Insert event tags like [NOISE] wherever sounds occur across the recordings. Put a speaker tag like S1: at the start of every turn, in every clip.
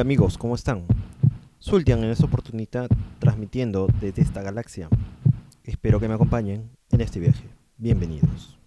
S1: Amigos, ¿cómo están? Sultian en esta oportunidad transmitiendo desde esta galaxia. Espero que me acompañen en este viaje. Bienvenidos.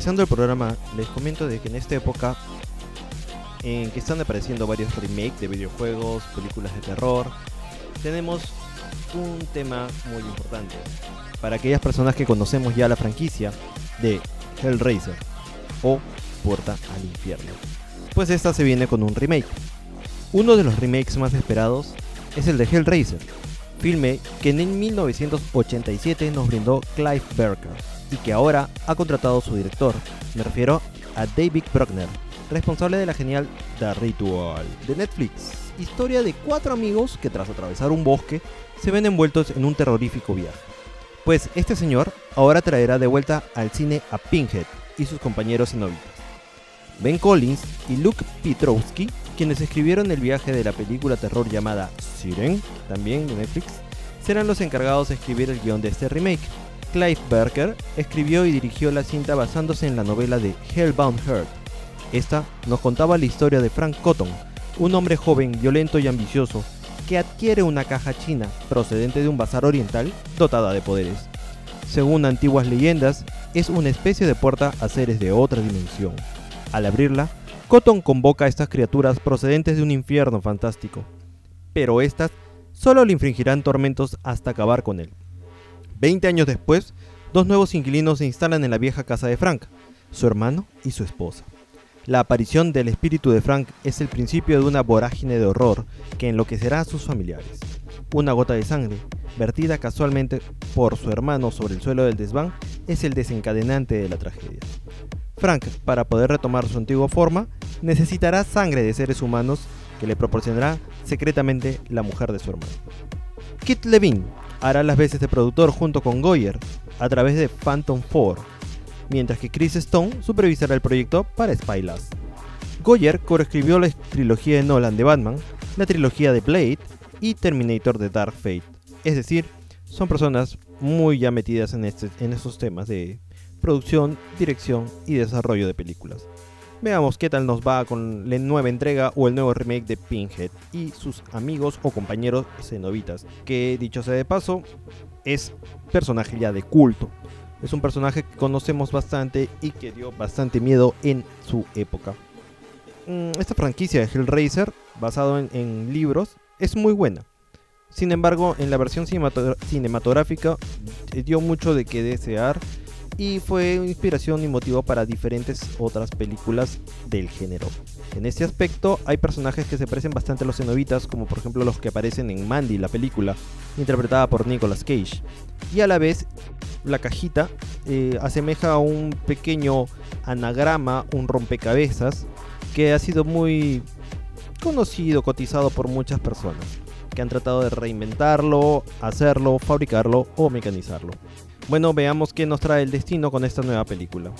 S1: Empezando el programa, les comento de que en esta época en que están apareciendo varios remakes de videojuegos, películas de terror, tenemos un tema muy importante para aquellas personas que conocemos ya la franquicia de Hellraiser o Puerta al Infierno. Pues esta se viene con un remake. Uno de los remakes más esperados es el de Hellraiser, filme que en 1987 nos brindó Clive Barker y que ahora ha contratado a su director. Me refiero a David Bruckner, responsable de la genial The Ritual de Netflix. Historia de cuatro amigos que tras atravesar un bosque se ven envueltos en un terrorífico viaje. Pues este señor ahora traerá de vuelta al cine a Pinhead y sus compañeros cenobitas. Ben Collins y Luke Pietrowski, quienes escribieron el viaje de la película terror llamada Siren, también de Netflix, serán los encargados de escribir el guion de este remake, Clive Barker escribió y dirigió la cinta basándose en la novela de Hellbound Heart. Esta nos contaba la historia de Frank Cotton, un hombre joven, violento y ambicioso, que adquiere una caja china procedente de un bazar oriental dotada de poderes. Según antiguas leyendas, es una especie de puerta a seres de otra dimensión. Al abrirla, Cotton convoca a estas criaturas procedentes de un infierno fantástico, pero estas solo le infringirán tormentos hasta acabar con él. Veinte años después, dos nuevos inquilinos se instalan en la vieja casa de Frank, su hermano y su esposa. La aparición del espíritu de Frank es el principio de una vorágine de horror que enloquecerá a sus familiares. Una gota de sangre, vertida casualmente por su hermano sobre el suelo del desván, es el desencadenante de la tragedia. Frank, para poder retomar su antigua forma, necesitará sangre de seres humanos que le proporcionará secretamente la mujer de su hermano. Kit Levine, hará las veces de productor junto con Goyer a través de Phantom 4, mientras que Chris Stone supervisará el proyecto para Spyless. Goyer coescribió la trilogía de Nolan de Batman, la trilogía de Blade y Terminator de Dark Fate. Es decir, son personas muy ya metidas en estos temas de producción, dirección y desarrollo de películas. Veamos qué tal nos va con la nueva entrega o el nuevo remake de Pinhead y sus amigos o compañeros cenobitas, que dicho sea de paso, es personaje ya de culto. Es un personaje que conocemos bastante y que dio bastante miedo en su época. Mm, esta franquicia de Hellraiser, basado en, libros, es muy buena. Sin embargo, en la versión cinematográfica eh, dio mucho de qué desear y fue inspiración y motivo para diferentes otras películas del género. En este aspecto hay personajes que se parecen bastante a los cenobitas, como por ejemplo los que aparecen en Mandy, la película, interpretada por Nicolas Cage. Y a la vez, la cajita eh, asemeja a un pequeño anagrama, un rompecabezas, que ha sido muy conocido, cotizado por muchas personas, que han tratado de reinventarlo, hacerlo, fabricarlo o mecanizarlo. Bueno, veamos qué nos trae el destino con esta nueva película.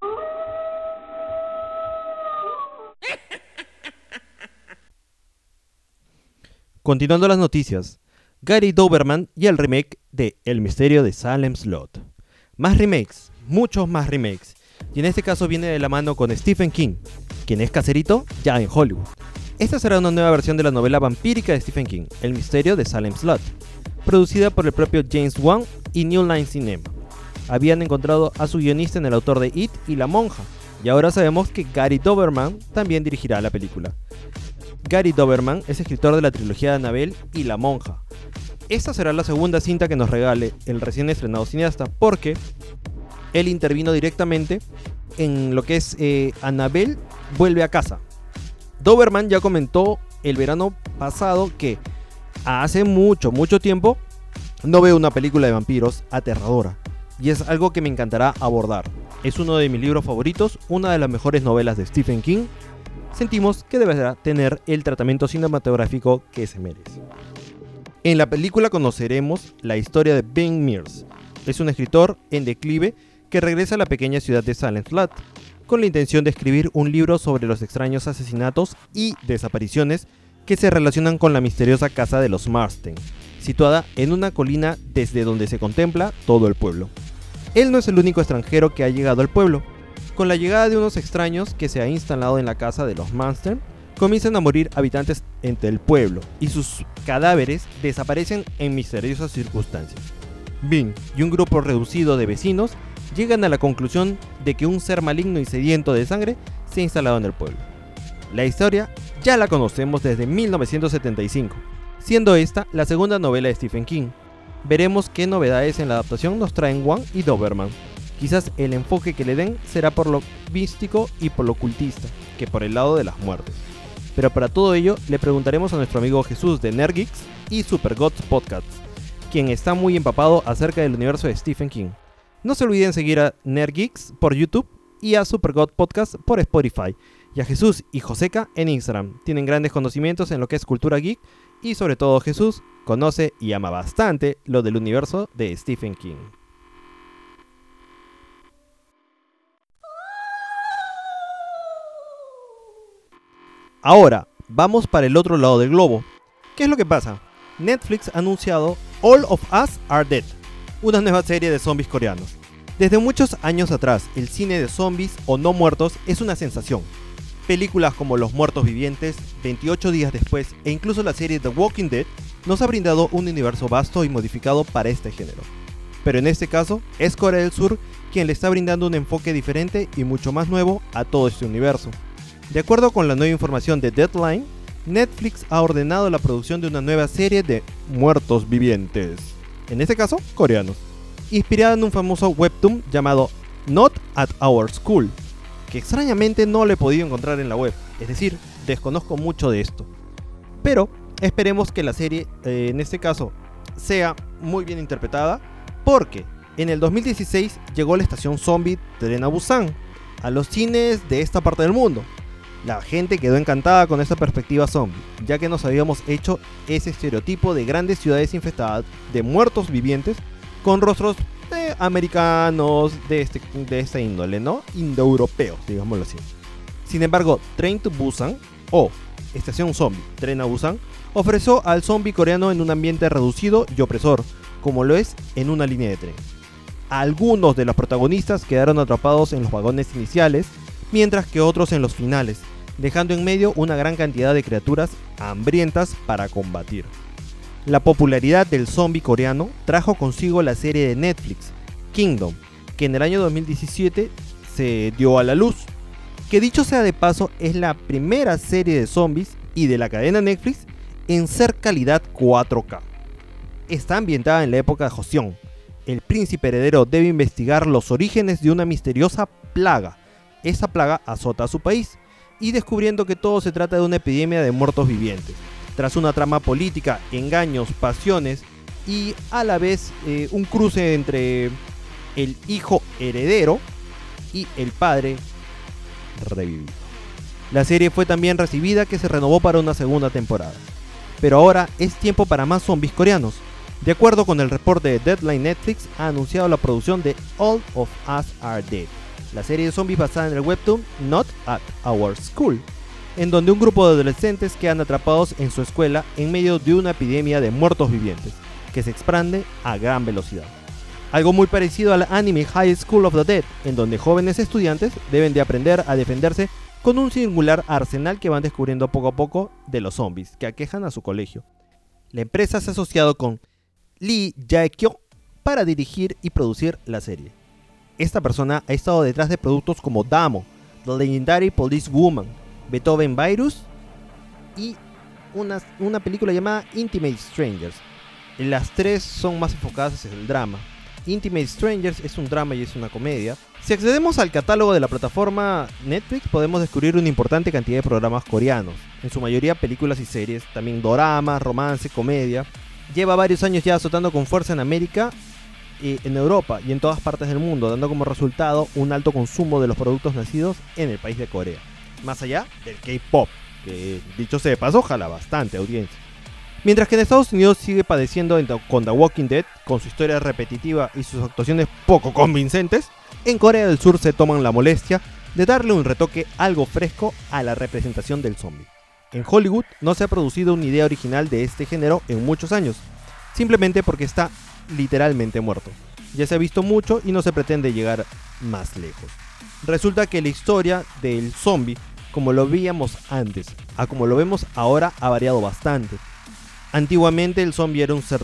S1: [LAUGHS] Continuando las noticias, Gary Doberman y el remake de El misterio de Salem Slot. Más remakes, muchos más remakes. Y en este caso viene de la mano con Stephen King, quien es caserito ya en Hollywood. Esta será una nueva versión de la novela vampírica de Stephen King, El misterio de Salem Slot, producida por el propio James Wan y New Line Cinema. Habían encontrado a su guionista en el autor de It y La Monja, y ahora sabemos que Gary Doberman también dirigirá la película. Gary Doberman es escritor de la trilogía de Annabelle y La Monja. Esta será la segunda cinta que nos regale el recién estrenado cineasta, porque él intervino directamente en lo que es eh, Annabelle vuelve a casa. Doberman ya comentó el verano pasado que hace mucho, mucho tiempo no veo una película de vampiros aterradora. Y es algo que me encantará abordar. Es uno de mis libros favoritos, una de las mejores novelas de Stephen King sentimos que deberá tener el tratamiento cinematográfico que se merece. En la película conoceremos la historia de Ben Mears. Es un escritor en declive que regresa a la pequeña ciudad de Silent Flat con la intención de escribir un libro sobre los extraños asesinatos y desapariciones que se relacionan con la misteriosa casa de los Marsden, situada en una colina desde donde se contempla todo el pueblo. Él no es el único extranjero que ha llegado al pueblo, con la llegada de unos extraños que se ha instalado en la casa de los Munster, comienzan a morir habitantes entre el pueblo y sus cadáveres desaparecen en misteriosas circunstancias. Bing y un grupo reducido de vecinos llegan a la conclusión de que un ser maligno y sediento de sangre se ha instalado en el pueblo. La historia ya la conocemos desde 1975, siendo esta la segunda novela de Stephen King. Veremos qué novedades en la adaptación nos traen Wang y Doberman. Quizás el enfoque que le den será por lo místico y por lo ocultista, que por el lado de las muertes. Pero para todo ello le preguntaremos a nuestro amigo Jesús de Nergeeks y Supergods Podcast, quien está muy empapado acerca del universo de Stephen King. No se olviden seguir a Nergeeks por YouTube y a Supergod Podcast por Spotify. Y a Jesús y Joseca en Instagram. Tienen grandes conocimientos en lo que es cultura geek y sobre todo Jesús conoce y ama bastante lo del universo de Stephen King. Ahora, vamos para el otro lado del globo. ¿Qué es lo que pasa? Netflix ha anunciado All of Us Are Dead, una nueva serie de zombies coreanos. Desde muchos años atrás, el cine de zombies o no muertos es una sensación. Películas como Los Muertos Vivientes, 28 días después e incluso la serie The Walking Dead nos ha brindado un universo vasto y modificado para este género. Pero en este caso, es Corea del Sur quien le está brindando un enfoque diferente y mucho más nuevo a todo este universo. De acuerdo con la nueva información de Deadline, Netflix ha ordenado la producción de una nueva serie de muertos vivientes, en este caso coreanos, inspirada en un famoso webtoon llamado Not at Our School, que extrañamente no lo he podido encontrar en la web, es decir, desconozco mucho de esto. Pero esperemos que la serie, eh, en este caso, sea muy bien interpretada, porque en el 2016 llegó la estación zombie Tren a Busan a los cines de esta parte del mundo, la gente quedó encantada con esta perspectiva zombie, ya que nos habíamos hecho ese estereotipo de grandes ciudades infestadas de muertos vivientes con rostros de americanos de, este, de esta índole, ¿no? Indoeuropeos, digámoslo así. Sin embargo, Train to Busan o Estación Zombie, Tren a Busan, ofreció al zombie coreano en un ambiente reducido y opresor, como lo es en una línea de tren. Algunos de los protagonistas quedaron atrapados en los vagones iniciales mientras que otros en los finales, dejando en medio una gran cantidad de criaturas hambrientas para combatir. La popularidad del zombie coreano trajo consigo la serie de Netflix, Kingdom, que en el año 2017 se dio a la luz. Que dicho sea de paso, es la primera serie de zombies y de la cadena Netflix en ser calidad 4K. Está ambientada en la época de Joseon. El príncipe heredero debe investigar los orígenes de una misteriosa plaga esa plaga azota a su país y descubriendo que todo se trata de una epidemia de muertos vivientes. Tras una trama política, engaños, pasiones y a la vez eh, un cruce entre el hijo heredero y el padre revivir. La serie fue tan bien recibida que se renovó para una segunda temporada. Pero ahora es tiempo para más zombies coreanos. De acuerdo con el reporte de Deadline Netflix, ha anunciado la producción de All of Us Are Dead, la serie de zombies basada en el webtoon Not at Our School, en donde un grupo de adolescentes quedan atrapados en su escuela en medio de una epidemia de muertos vivientes, que se expande a gran velocidad. Algo muy parecido al anime High School of the Dead, en donde jóvenes estudiantes deben de aprender a defenderse con un singular arsenal que van descubriendo poco a poco de los zombies que aquejan a su colegio. La empresa se ha asociado con Lee Jae-kyo para dirigir y producir la serie. Esta persona ha estado detrás de productos como Damo, The Legendary Police Woman, Beethoven Virus y una, una película llamada Intimate Strangers. Las tres son más enfocadas hacia el drama. Intimate Strangers es un drama y es una comedia. Si accedemos al catálogo de la plataforma Netflix podemos descubrir una importante cantidad de programas coreanos, en su mayoría películas y series, también doramas, romance, comedia. Lleva varios años ya azotando con fuerza en América, en Europa y en todas partes del mundo, dando como resultado un alto consumo de los productos nacidos en el país de Corea. Más allá del K-pop, que dicho sea de paso, jala bastante audiencia. Mientras que en Estados Unidos sigue padeciendo con The Walking Dead, con su historia repetitiva y sus actuaciones poco convincentes, en Corea del Sur se toman la molestia de darle un retoque algo fresco a la representación del zombie. En Hollywood no se ha producido una idea original de este género en muchos años, simplemente porque está literalmente muerto. Ya se ha visto mucho y no se pretende llegar más lejos. Resulta que la historia del zombie, como lo veíamos antes a como lo vemos ahora, ha variado bastante. Antiguamente el zombie era un ser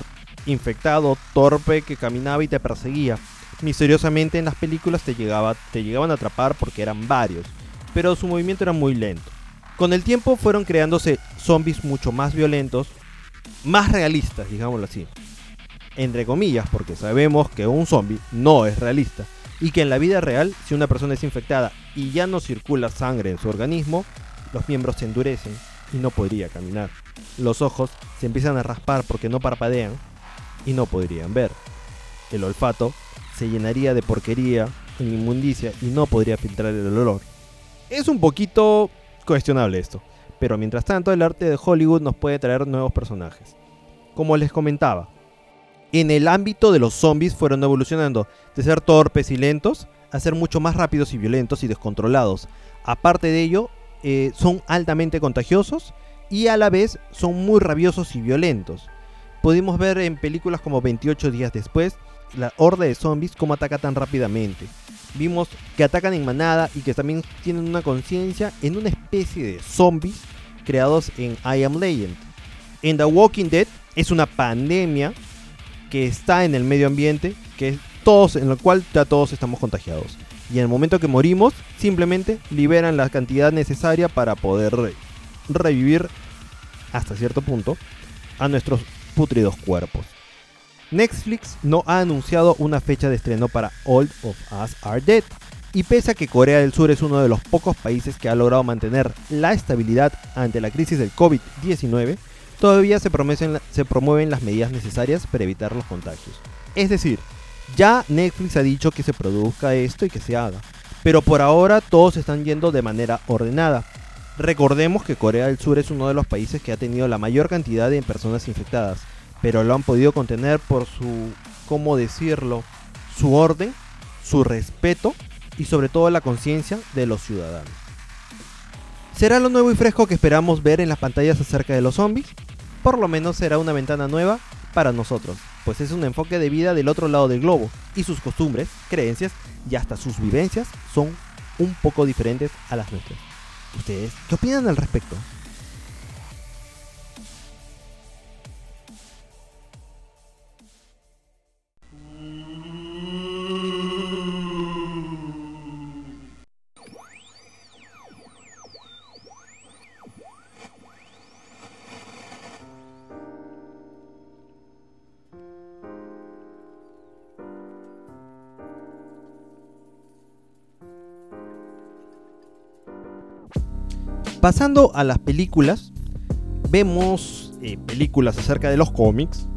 S1: infectado, torpe, que caminaba y te perseguía. Misteriosamente en las películas te, llegaba, te llegaban a atrapar porque eran varios, pero su movimiento era muy lento. Con el tiempo fueron creándose zombies mucho más violentos, más realistas, digámoslo así. Entre comillas, porque sabemos que un zombie no es realista y que en la vida real, si una persona es infectada y ya no circula sangre en su organismo, los miembros se endurecen y no podría caminar. Los ojos se empiezan a raspar porque no parpadean y no podrían ver. El olfato se llenaría de porquería en inmundicia y no podría filtrar el olor. Es un poquito cuestionable esto, pero mientras tanto el arte de Hollywood nos puede traer nuevos personajes. Como les comentaba, en el ámbito de los zombies fueron evolucionando de ser torpes y lentos a ser mucho más rápidos y violentos y descontrolados. Aparte de ello, eh, son altamente contagiosos y a la vez son muy rabiosos y violentos. Pudimos ver en películas como 28 días después la horda de zombies cómo ataca tan rápidamente vimos que atacan en manada y que también tienen una conciencia en una especie de zombies creados en I Am Legend. En The Walking Dead es una pandemia que está en el medio ambiente, que todos, en lo cual ya todos estamos contagiados. Y en el momento que morimos, simplemente liberan la cantidad necesaria para poder revivir hasta cierto punto a nuestros putridos cuerpos. Netflix no ha anunciado una fecha de estreno para All of Us Are Dead, y pese a que Corea del Sur es uno de los pocos países que ha logrado mantener la estabilidad ante la crisis del COVID-19, todavía se, promueven las medidas necesarias para evitar los contagios. Es decir, ya Netflix ha dicho que se produzca esto y que se haga, pero por ahora todos están yendo de manera ordenada. Recordemos que Corea del Sur es uno de los países que ha tenido la mayor cantidad de personas infectadas, pero lo han podido contener por su, ¿cómo decirlo? Su orden, su respeto y sobre todo la conciencia de los ciudadanos. ¿Será lo nuevo y fresco que esperamos ver en las pantallas acerca de los zombies? Por lo menos será una ventana nueva para nosotros, pues es un enfoque de vida del otro lado del globo y sus costumbres, creencias y hasta sus vivencias son un poco diferentes a las nuestras. ¿Ustedes qué opinan al respecto? Pasando a las películas, vemos eh, películas acerca de los cómics.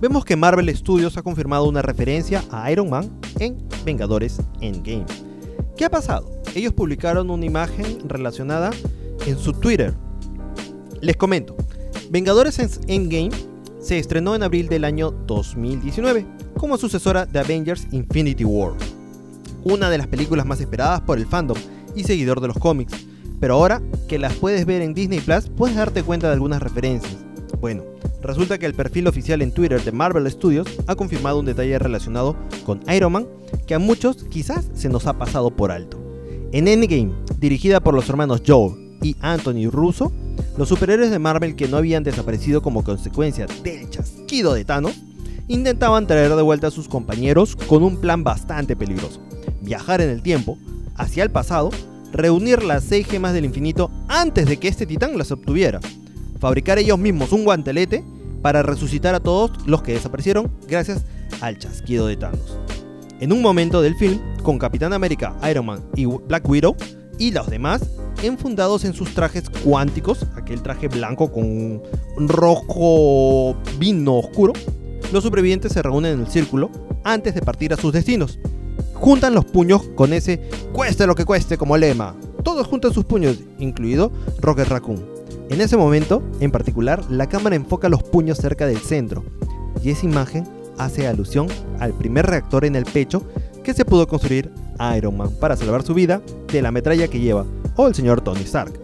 S1: Vemos que Marvel Studios ha confirmado una referencia a Iron Man en Vengadores Endgame, ¿Qué ha pasado? Ellos publicaron una imagen relacionada en su Twitter. Les comento, Vengadores Endgame se estrenó en abril del año 2019 como sucesora de Avengers Infinity War, una de las películas más esperadas por el fandom y seguidor de los cómics. Pero ahora que las puedes ver en Disney Plus, puedes darte cuenta de algunas referencias. Bueno, resulta que el perfil oficial en Twitter de Marvel Studios ha confirmado un detalle relacionado con Iron Man que a muchos quizás se nos ha pasado por alto. En Endgame, dirigida por los hermanos Joe y Anthony Russo, los superhéroes de Marvel que no habían desaparecido como consecuencia del chasquido de Thanos, intentaban traer de vuelta a sus compañeros con un plan bastante peligroso. Viajar en el tiempo, hacia el pasado, reunir las seis gemas del infinito antes de que este titán las obtuviera, fabricar ellos mismos un guantelete para resucitar a todos los que desaparecieron gracias al chasquido de Thanos. En un momento del film, con Capitán América, Iron Man y Black Widow y los demás enfundados en sus trajes cuánticos, aquel traje blanco con un rojo vino oscuro, los supervivientes se reúnen en el círculo antes de partir a sus destinos. Juntan los puños con ese cueste lo que cueste como lema. Todos juntan sus puños, incluido Rocket Raccoon. En ese momento, en particular, la cámara enfoca los puños cerca del centro, y esa imagen hace alusión al primer reactor en el pecho que se pudo construir Iron Man para salvar su vida de la metralla que lleva, o el señor Tony Stark.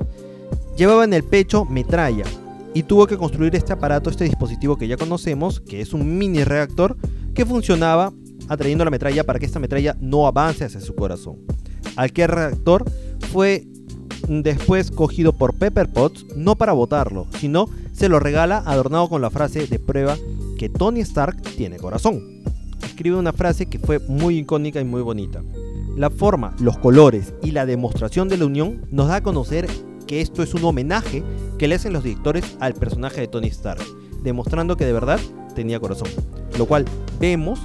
S1: Llevaba en el pecho metralla y tuvo que construir este aparato, este dispositivo que ya conocemos, que es un mini reactor que funcionaba atrayendo la metralla para que esta metralla no avance hacia su corazón. Aquel reactor fue después cogido por Pepper Potts no para botarlo, sino se lo regala adornado con la frase de prueba que Tony Stark tiene corazón. Escribe una frase que fue muy icónica y muy bonita. La forma, los colores y la demostración de la unión nos da a conocer que esto es un homenaje que le hacen los directores al personaje de Tony Stark, demostrando que de verdad tenía corazón. Lo cual vemos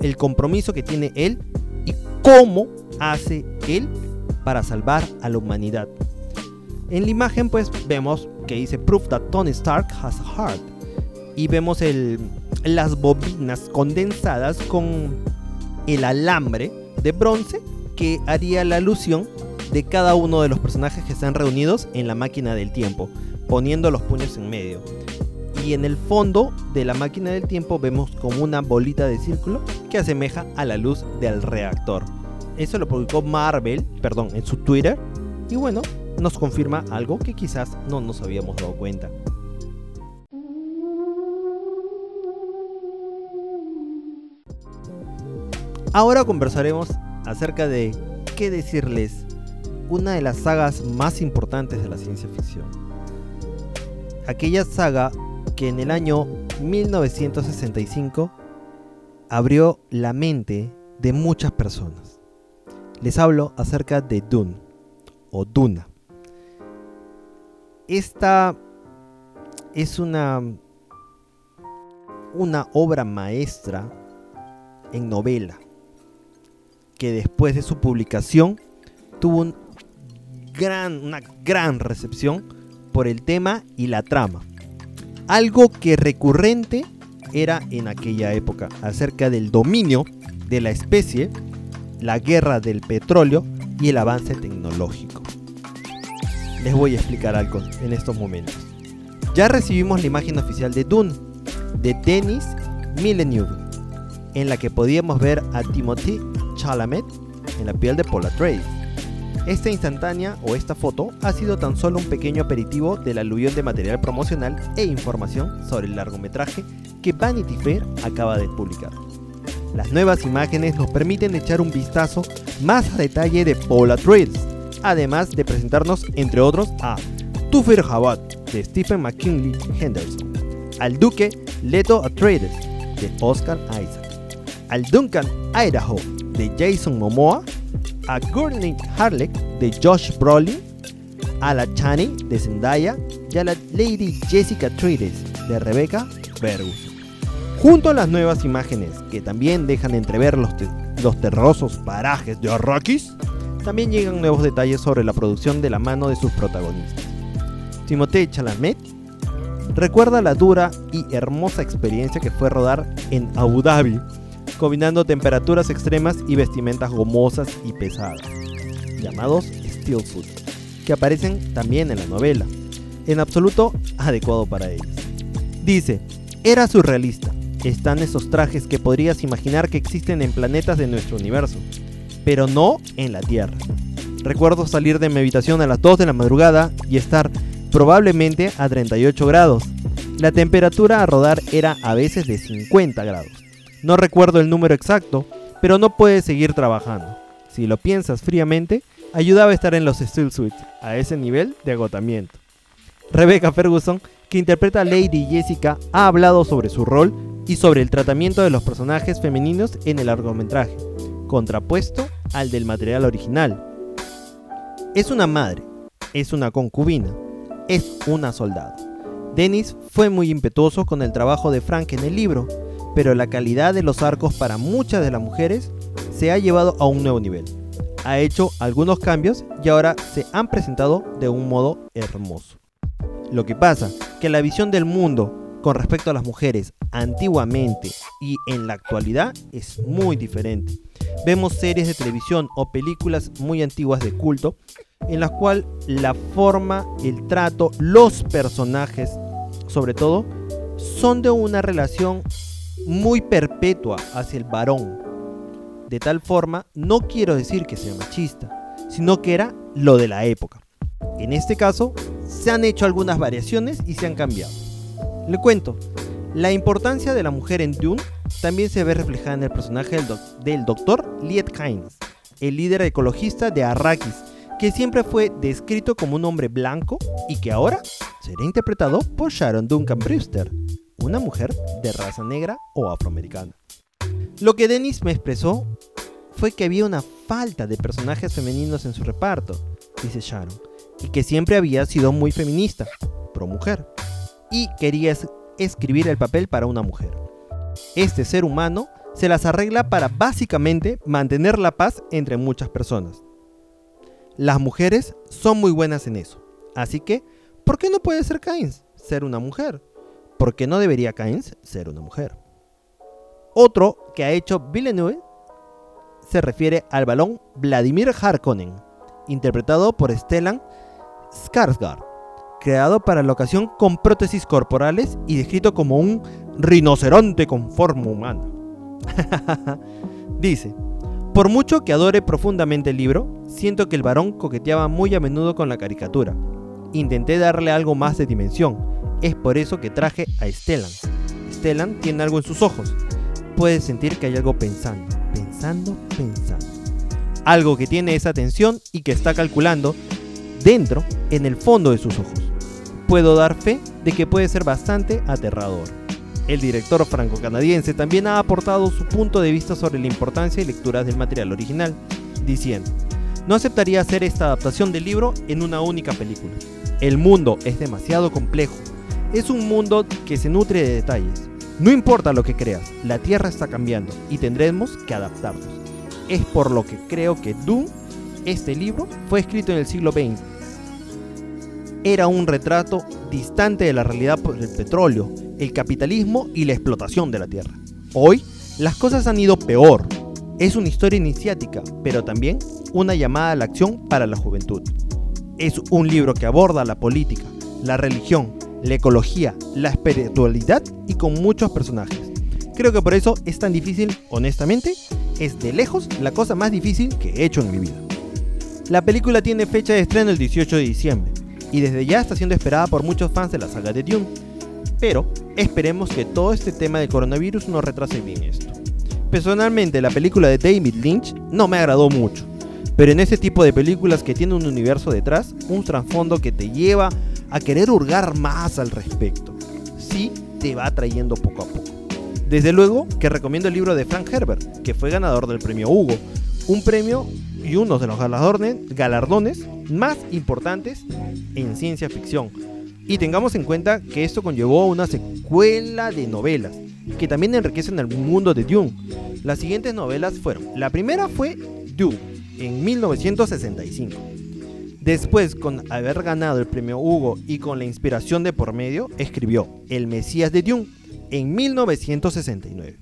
S1: el compromiso que tiene él y cómo hace él para salvar a la humanidad. En la imagen pues vemos que dice Proof that Tony Stark has a heart. Y vemos el, las bobinas condensadas con el alambre de bronce que haría la alusión de cada uno de los personajes que están reunidos en la máquina del tiempo, poniendo los puños en medio. Y en el fondo de la máquina del tiempo vemos como una bolita de círculo que asemeja a la luz del reactor. Eso lo publicó Marvel, perdón, en su Twitter. Y bueno, nos confirma algo que quizás no nos habíamos dado cuenta. Ahora conversaremos acerca de qué decirles una de las sagas más importantes de la ciencia ficción. Aquella saga que en el año 1965 abrió la mente de muchas personas. Les hablo acerca de Dune o Duna. Esta es una una obra maestra en novela que después de su publicación tuvo una gran recepción por el tema y la trama. Algo que recurrente era en aquella época acerca del dominio de la especie, la guerra del petróleo y el avance tecnológico. Les voy a explicar algo en estos momentos. Ya recibimos la imagen oficial de Dune, de Denis Villeneuve, en la que podíamos ver a Timothy Chalamet en la piel de Paula Trade. Esta instantánea o esta foto ha sido tan solo un pequeño aperitivo del aluvión de material promocional e información sobre el largometraje que Vanity Fair acaba de publicar. Las nuevas imágenes nos permiten echar un vistazo más a detalle de Paula Trades, además de presentarnos entre otros a Tufir Jabbat de Stephen McKinley Henderson, al Duque Leto Atreides de Oscar Isaac, al Duncan Idaho de Jason Momoa, a Gurney Harlech de Josh Brolin, a la Chani de Zendaya y a la Lady Jessica Trides de Rebecca Ferguson. Junto a las nuevas imágenes que también dejan entrever los, los terrosos parajes de Arrakis, también llegan nuevos detalles sobre la producción de la mano de sus protagonistas. Timothée Chalamet recuerda la dura y hermosa experiencia que fue rodar en Abu Dhabi combinando temperaturas extremas y vestimentas gomosas y pesadas, llamados steel suits, que aparecen también en la novela, en absoluto adecuado para ellos. Dice, era surrealista, están esos trajes que podrías imaginar que existen en planetas de nuestro universo, pero no en la Tierra. Recuerdo salir de mi habitación a las 2 de la madrugada y estar probablemente a 38 grados. La temperatura a rodar era a veces de 50 grados. No recuerdo el número exacto, pero no puedes seguir trabajando. Si lo piensas fríamente, ayudaba a estar en los Steel Suites, a ese nivel de agotamiento. Rebecca Ferguson, que interpreta a Lady Jessica, ha hablado sobre su rol y sobre el tratamiento de los personajes femeninos en el largometraje, contrapuesto al del material original. Es una madre, es una concubina, es una soldado. Dennis fue muy impetuoso con el trabajo de Frank en el libro, pero la calidad de los arcos para muchas de las mujeres se ha llevado a un nuevo nivel. Ha hecho algunos cambios y ahora se han presentado de un modo hermoso. Lo que pasa, que la visión del mundo con respecto a las mujeres antiguamente y en la actualidad es muy diferente. Vemos series de televisión o películas muy antiguas de culto en las cuales la forma, el trato, los personajes, sobre todo, son de una relación muy perpetua hacia el varón. De tal forma, no quiero decir que sea machista, sino que era lo de la época. En este caso, se han hecho algunas variaciones y se han cambiado. Le cuento, la importancia de la mujer en Dune también se ve reflejada en el personaje del, doctor Liet Kynes, el líder ecologista de Arrakis, que siempre fue descrito como un hombre blanco y que ahora será interpretado por Sharon Duncan Brewster, una mujer de raza negra o afroamericana. Lo que Dennis me expresó fue que había una falta de personajes femeninos en su reparto, dice Sharon, y que siempre había sido muy feminista, pro mujer y quería escribir el papel para una mujer. Este ser humano se las arregla para básicamente mantener la paz entre muchas personas. Las mujeres son muy buenas en eso, así que, ¿por qué no puede ser Kains ser una mujer? ¿Por qué no debería Kains ser una mujer? Otro que ha hecho Villeneuve se refiere al balón Vladimir Harkonnen, interpretado por Stellan Skarsgård creado para la ocasión con prótesis corporales y descrito como un rinoceronte con forma humana. [LAUGHS] Dice, por mucho que adore profundamente el libro, siento que el varón coqueteaba muy a menudo con la caricatura. Intenté darle algo más de dimensión, es por eso que traje a Stellan. Stellan tiene algo en sus ojos. Puedes sentir que hay algo pensando, pensando, pensando. Algo que tiene esa tensión y que está calculando dentro, en el fondo de sus ojos puedo dar fe de que puede ser bastante aterrador. El director franco-canadiense también ha aportado su punto de vista sobre la importancia y lecturas del material original, diciendo, no aceptaría hacer esta adaptación del libro en una única película. El mundo es demasiado complejo. Es un mundo que se nutre de detalles. No importa lo que creas, la Tierra está cambiando y tendremos que adaptarnos. Es por lo que creo que Dune, este libro, fue escrito en el siglo XX era un retrato distante de la realidad por el petróleo, el capitalismo y la explotación de la tierra. Hoy, las cosas han ido peor. Es una historia iniciática, pero también una llamada a la acción para la juventud. Es un libro que aborda la política, la religión, la ecología, la espiritualidad y con muchos personajes. Creo que por eso es tan difícil, honestamente, es de lejos la cosa más difícil que he hecho en mi vida. La película tiene fecha de estreno el 18 de diciembre y desde ya está siendo esperada por muchos fans de la saga de Dune. Pero esperemos que todo este tema del coronavirus no retrase bien esto. Personalmente la película de David Lynch no me agradó mucho, pero en ese tipo de películas que tiene un universo detrás, un trasfondo que te lleva a querer hurgar más al respecto, sí te va trayendo poco a poco. Desde luego que recomiendo el libro de Frank Herbert, que fue ganador del premio Hugo, un premio y uno de los galardones más importantes en ciencia ficción. Y tengamos en cuenta que esto conllevó una secuela de novelas que también enriquecen el mundo de Dune. Las siguientes novelas fueron, la primera fue Dune en 1965. Después, con haber ganado el premio Hugo y con la inspiración de por medio, escribió El Mesías de Dune en 1969.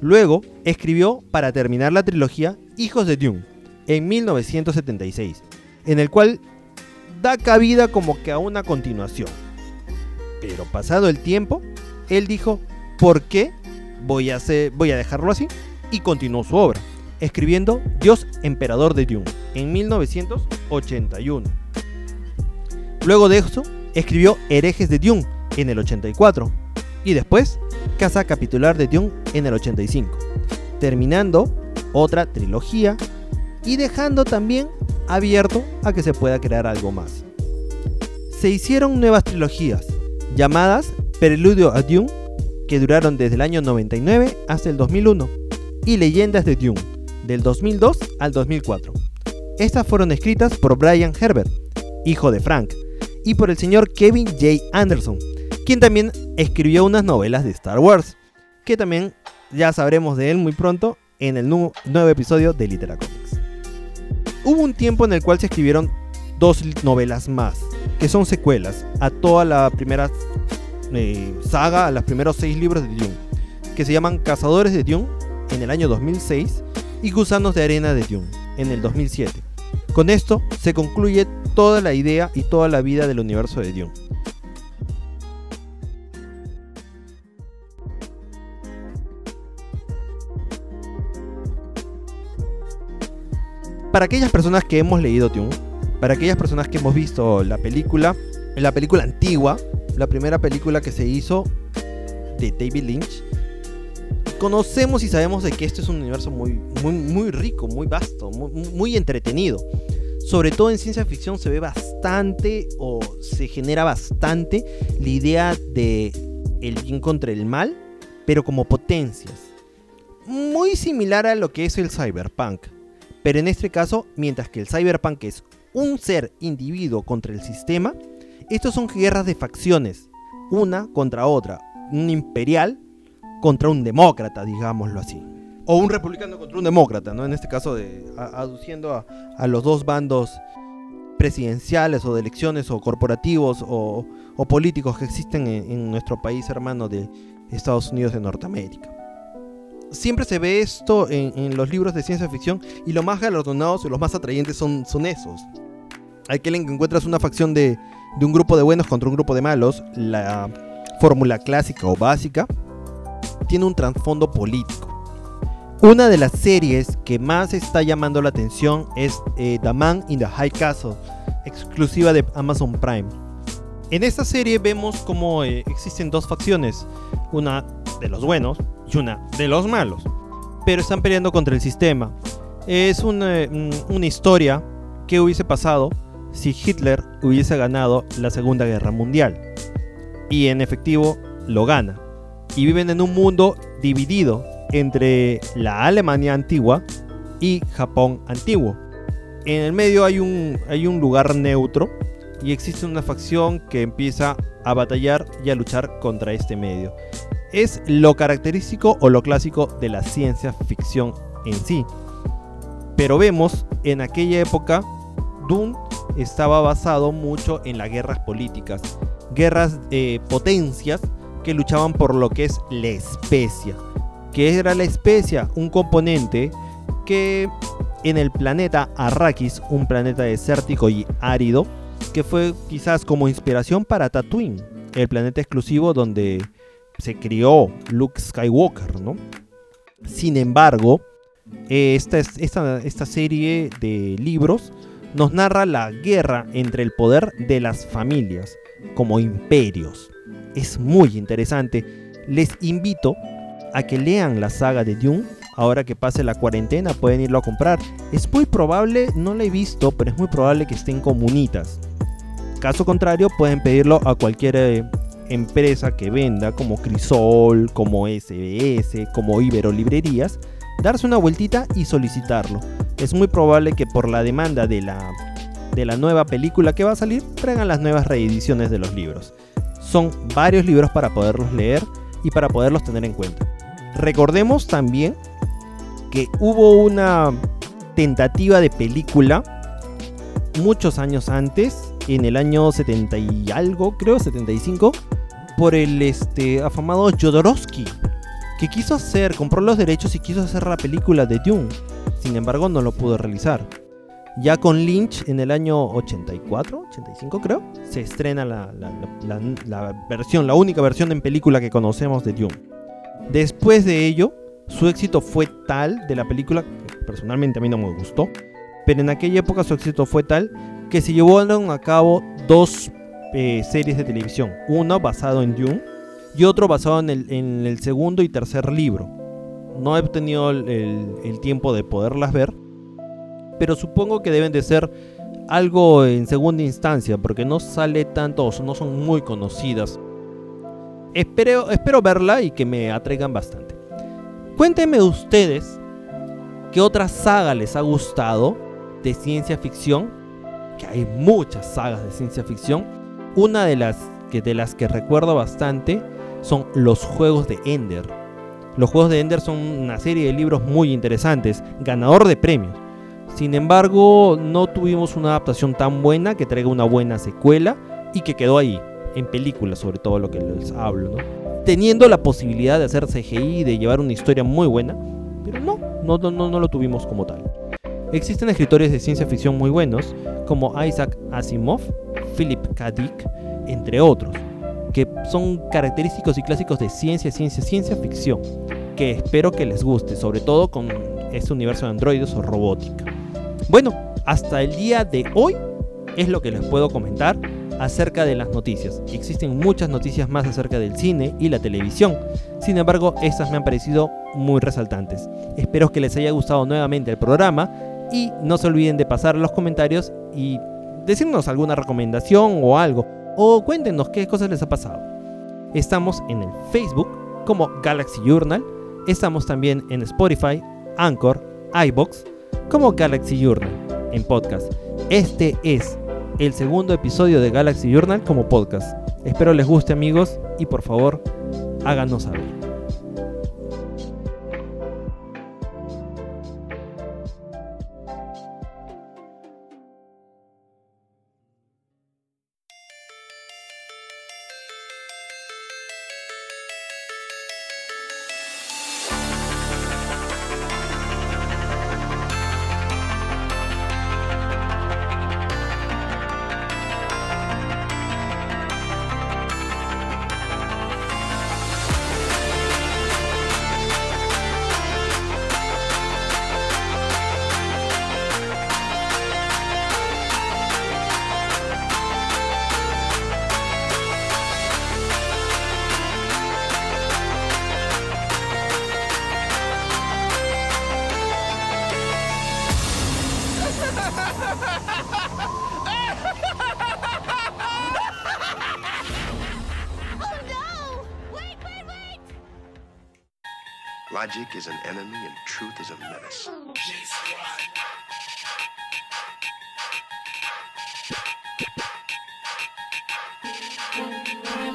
S1: Luego escribió para terminar la trilogía Hijos de Dune en 1976, en el cual da cabida como que a una continuación. Pero pasado el tiempo, él dijo, ¿por qué voy a, voy a dejarlo así? Y continuó su obra, escribiendo Dios Emperador de Dune en 1981. Luego de eso, escribió Herejes de Dune en el 84 y después Casa Capitular de Dune en el 85, terminando otra trilogía y dejando también abierto a que se pueda crear algo más. Se hicieron nuevas trilogías llamadas Preludio a Dune, que duraron desde el año 99 hasta el 2001, y Leyendas de Dune, del 2002 al 2004. Estas fueron escritas por Brian Herbert, hijo de Frank, y por el señor Kevin J. Anderson, quien también escribió unas novelas de Star Wars, que también ya sabremos de él muy pronto en el nuevo episodio de Litera Comics. Hubo un tiempo en el cual se escribieron dos novelas más, que son secuelas a toda la primera eh, saga, a los primeros seis libros de Dune, que se llaman Cazadores de Dune en el año 2006 y Gusanos de Arena de Dune en el 2007. Con esto se concluye toda la idea y toda la vida del universo de Dune. Para aquellas personas que hemos leído Dune, para aquellas personas que hemos visto la película, la película antigua, la primera película que se hizo de David Lynch, conocemos y sabemos de que esto es un universo muy, muy, muy rico, muy vasto, muy, muy entretenido. Sobre todo en ciencia ficción se ve bastante o se genera bastante la idea de el bien contra el mal, pero como potencias. Muy similar a lo que es el cyberpunk. Pero en este caso, mientras que el cyberpunk es un ser individuo contra el sistema, estos son guerras de facciones, una contra otra, un imperial contra un demócrata, digámoslo así. O un republicano contra un demócrata, ¿no? En este caso, de, aduciendo a, los dos bandos presidenciales o de elecciones o corporativos o, políticos que existen en, nuestro país hermano de Estados Unidos de Norteamérica. Siempre se ve esto en, los libros de ciencia ficción y los más galardonados y los más atrayentes son, esos. Aquel en que encuentras una facción de, de un grupo de buenos contra un grupo de malos, la fórmula clásica o básica, tiene un trasfondo político. Una de las series que más está llamando la atención es eh, The Man in the High Castle, exclusiva de Amazon Prime. En esta serie vemos cómo eh, existen dos facciones, una de los buenos y una de los malos, pero están peleando contra el sistema. Es eh, una historia que hubiese pasado si Hitler hubiese ganado la Segunda Guerra Mundial. Y en efectivo lo gana. Y viven en un mundo dividido entre la Alemania antigua y Japón antiguo. En el medio hay un, hay un lugar neutro y existe una facción que empieza a batallar y a luchar contra este medio. Es lo característico o lo clásico de la ciencia ficción en sí. Pero vemos en aquella época Dune estaba basado mucho en las guerras políticas, guerras de potencias que luchaban por lo que es la especia. que era la especia? Un componente que en el planeta Arrakis, un planeta desértico y árido, que fue quizás como inspiración para Tatooine, el planeta exclusivo donde se crió Luke Skywalker, ¿no? Sin embargo, esta, esta, esta serie de libros nos narra la guerra entre el poder de las familias como imperios. Es muy interesante. Les invito a que lean la saga de Dune. Ahora que pase la cuarentena pueden irlo a comprar. Es muy probable, no lo he visto, pero es muy probable que estén comunitas. Caso contrario, pueden pedirlo a cualquier eh, empresa que venda, como Crisol, como SBS, como Ibero Librerías, darse una vueltita y solicitarlo es muy probable que por la demanda de la, de la nueva película que va a salir, traigan las nuevas reediciones de los libros. Son varios libros para poderlos leer y para poderlos tener en cuenta. Recordemos también que hubo una tentativa de película muchos años antes, en el año 70 y algo, creo, 75, por el este, afamado Jodorowsky. que quiso hacer, compró los derechos y quiso hacer la película de Dune. Sin embargo, no lo pudo realizar. Ya con Lynch en el año 84, 85 creo, se estrena la, versión, la única versión en película que conocemos de Dune. Después de ello, su éxito fue tal de la película, personalmente a mí no me gustó, pero en aquella época su éxito fue tal que se llevaron a cabo dos eh, series de televisión, uno basado en Dune y otro basado en el, segundo y tercer libro. No he tenido el tiempo de poderlas ver, pero supongo que deben de ser algo en segunda instancia, porque no sale tanto o no son muy conocidas. Espero, espero verla y que me atraigan bastante. Cuéntenme ustedes qué otra saga les ha gustado de ciencia ficción, que hay muchas sagas de ciencia ficción. Una de las que, de las que recuerdo bastante son los juegos de Ender. Los juegos de Ender son una serie de libros muy interesantes, ganador de premios. Sin embargo, no tuvimos una adaptación tan buena que traiga una buena secuela y que quedó ahí, en película sobre todo lo que les hablo. Teniendo la posibilidad de hacer CGI y de llevar una historia muy buena, pero no, no, no, no lo tuvimos como tal. Existen escritores de ciencia ficción muy buenos, como Isaac Asimov, Philip K. Dick, entre otros, que son característicos y clásicos de ciencia, ciencia, ciencia ficción, que espero que les guste, sobre todo con este universo de androides o robótica. Bueno, hasta el día de hoy es lo que les puedo comentar acerca de las noticias. Existen muchas noticias más acerca del cine y la televisión. Sin embargo, estas me han parecido muy resaltantes. Espero que les haya gustado nuevamente el programa y no se olviden de pasar los comentarios y decirnos alguna recomendación o algo. O cuéntenos qué cosas les ha pasado. Estamos en el Facebook como Galaxy Journal. Estamos también en Spotify, Anchor, iBox como Galaxy Journal en podcast. Este es el segundo episodio de Galaxy Journal como podcast. Espero les guste amigos y por favor háganos saber.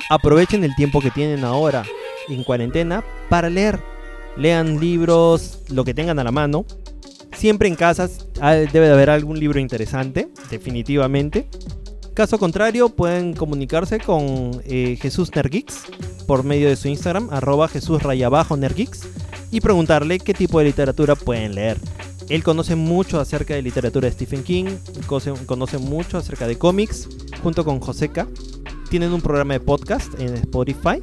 S1: Aprovechen el tiempo que tienen ahora en cuarentena para leer. Lean libros, lo que tengan a la mano. Siempre en casa debe de haber algún libro interesante, definitivamente. Caso contrario, pueden comunicarse con eh, Jesús Nergix por medio de su Instagram, arroba Jesús y preguntarle qué tipo de literatura pueden leer. Él conoce mucho acerca de literatura de Stephen King, conoce, mucho acerca de cómics, junto con Joseca. Tienen un programa de podcast en Spotify.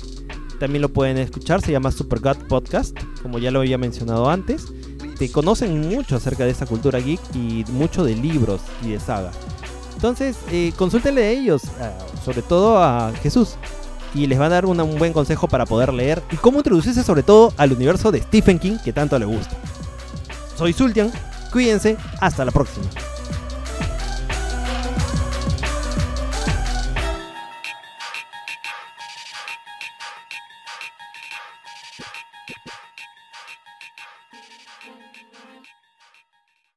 S1: También lo pueden escuchar, se llama Super God Podcast, como ya lo había mencionado antes. Te conocen mucho acerca de esta cultura geek y mucho de libros y de saga. Entonces, eh, consúltenle a ellos, sobre todo a Jesús, y les va a dar un buen consejo para poder leer y cómo introducirse sobre todo al universo de Stephen King que tanto le gusta. Soy Sultian, cuídense, hasta la próxima.